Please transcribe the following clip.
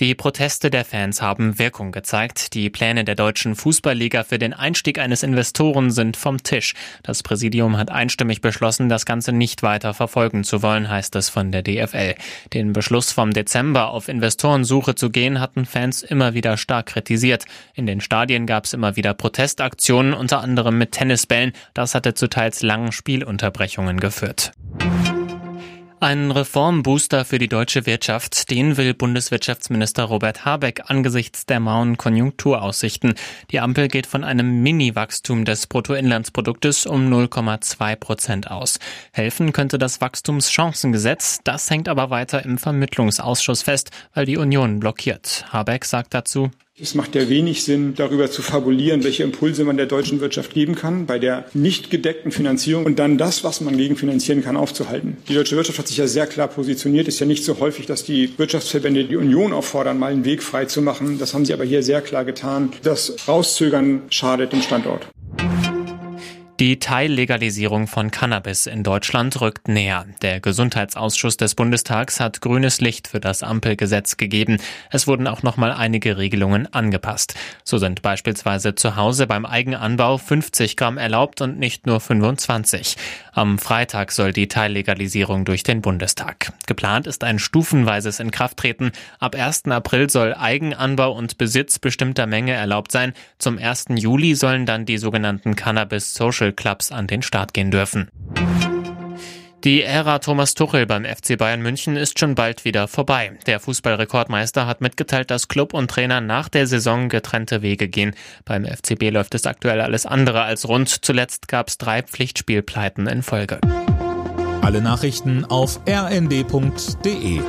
Die Proteste der Fans haben Wirkung gezeigt. Die Pläne der deutschen Fußballliga für den Einstieg eines Investoren sind vom Tisch. Das Präsidium hat einstimmig beschlossen, das Ganze nicht weiter verfolgen zu wollen, heißt es von der DFL. Den Beschluss vom Dezember auf Investorensuche zu gehen, hatten Fans immer wieder stark kritisiert. In den Stadien gab es immer wieder Protestaktionen, unter anderem mit Tennisbällen. Das hatte zu teils langen Spielunterbrechungen geführt. Ein Reformbooster für die deutsche Wirtschaft, den will Bundeswirtschaftsminister Robert Habeck angesichts der mauen Konjunkturaussichten. Die Ampel geht von einem Mini-Wachstum des Bruttoinlandsproduktes um 0,2 Prozent aus. Helfen könnte das Wachstumschancengesetz, das hängt aber weiter im Vermittlungsausschuss fest, weil die Union blockiert. Habeck sagt dazu, es macht ja wenig Sinn, darüber zu fabulieren, welche Impulse man der deutschen Wirtschaft geben kann, bei der nicht gedeckten Finanzierung und dann das, was man gegenfinanzieren kann, aufzuhalten. Die deutsche Wirtschaft hat sich ja sehr klar positioniert. Ist ja nicht so häufig, dass die Wirtschaftsverbände die Union auffordern, mal einen Weg frei zu machen. Das haben sie aber hier sehr klar getan. Das Rauszögern schadet dem Standort. Die Teillegalisierung von Cannabis in Deutschland rückt näher. Der Gesundheitsausschuss des Bundestags hat grünes Licht für das Ampelgesetz gegeben. Es wurden auch noch mal einige Regelungen angepasst. So sind beispielsweise zu Hause beim Eigenanbau 50 Gramm erlaubt und nicht nur 25. Am Freitag soll die Teillegalisierung durch den Bundestag. Geplant ist ein stufenweises Inkrafttreten. Ab 1. April soll Eigenanbau und Besitz bestimmter Menge erlaubt sein. Zum 1. Juli sollen dann die sogenannten Cannabis Social Social Clubs an den Start gehen dürfen. Die Ära Thomas Tuchel beim FC Bayern München ist schon bald wieder vorbei. Der Fußballrekordmeister hat mitgeteilt, dass Club und Trainer nach der Saison getrennte Wege gehen. Beim FCB läuft es aktuell alles andere als rund. Zuletzt gab es drei Pflichtspielpleiten in Folge. Alle Nachrichten auf rnd.de